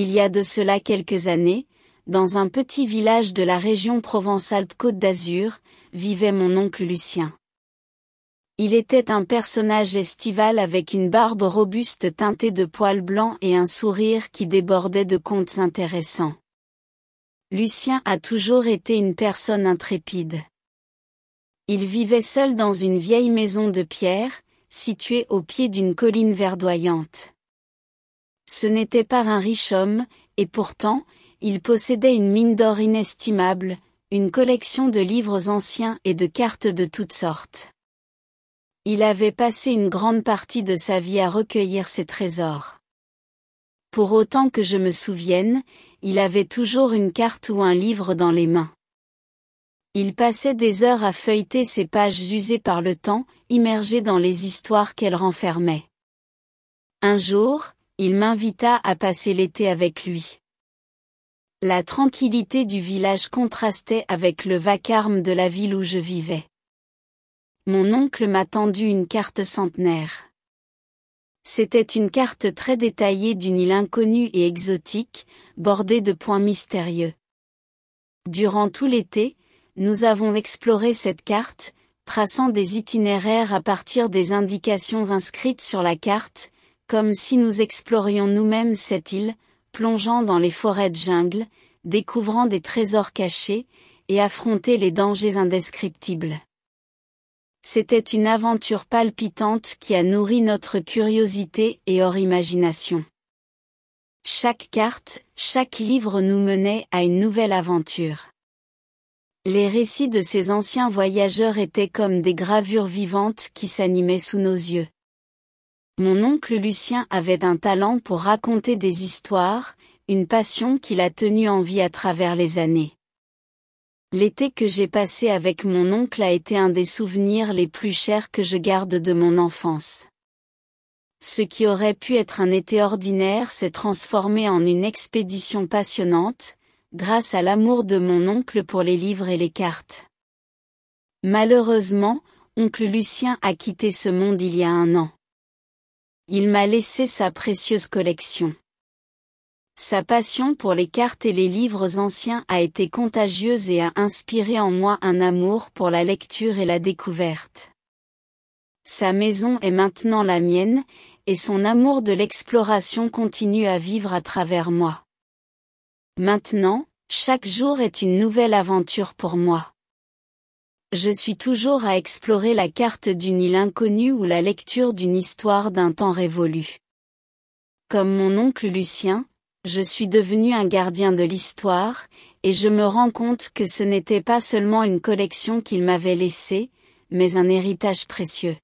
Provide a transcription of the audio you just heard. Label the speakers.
Speaker 1: Il y a de cela quelques années, dans un petit village de la région Provence-Alpes-Côte d'Azur, vivait mon oncle Lucien. Il était un personnage estival avec une barbe robuste teintée de poils blancs et un sourire qui débordait de contes intéressants. Lucien a toujours été une personne intrépide. Il vivait seul dans une vieille maison de pierre, située au pied d'une colline verdoyante. Ce n'était pas un riche homme, et pourtant, il possédait une mine d'or inestimable, une collection de livres anciens et de cartes de toutes sortes. Il avait passé une grande partie de sa vie à recueillir ces trésors. Pour autant que je me souvienne, il avait toujours une carte ou un livre dans les mains. Il passait des heures à feuilleter ces pages usées par le temps, immergées dans les histoires qu'elles renfermaient. Un jour, il m'invita à passer l'été avec lui. La tranquillité du village contrastait avec le vacarme de la ville où je vivais. Mon oncle m'a tendu une carte centenaire. C'était une carte très détaillée d'une île inconnue et exotique, bordée de points mystérieux. Durant tout l'été, nous avons exploré cette carte, traçant des itinéraires à partir des indications inscrites sur la carte, comme si nous explorions nous-mêmes cette île, plongeant dans les forêts de jungle, découvrant des trésors cachés, et affronter les dangers indescriptibles. C'était une aventure palpitante qui a nourri notre curiosité et hors imagination. Chaque carte, chaque livre nous menait à une nouvelle aventure. Les récits de ces anciens voyageurs étaient comme des gravures vivantes qui s'animaient sous nos yeux. Mon oncle Lucien avait un talent pour raconter des histoires, une passion qui l'a tenu en vie à travers les années. L'été que j'ai passé avec mon oncle a été un des souvenirs les plus chers que je garde de mon enfance. Ce qui aurait pu être un été ordinaire s'est transformé en une expédition passionnante, grâce à l'amour de mon oncle pour les livres et les cartes. Malheureusement, oncle Lucien a quitté ce monde il y a un an. Il m'a laissé sa précieuse collection. Sa passion pour les cartes et les livres anciens a été contagieuse et a inspiré en moi un amour pour la lecture et la découverte. Sa maison est maintenant la mienne, et son amour de l'exploration continue à vivre à travers moi. Maintenant, chaque jour est une nouvelle aventure pour moi. Je suis toujours à explorer la carte d'une île inconnue ou la lecture d'une histoire d'un temps révolu. Comme mon oncle Lucien, je suis devenu un gardien de l'histoire, et je me rends compte que ce n'était pas seulement une collection qu'il m'avait laissée, mais un héritage précieux.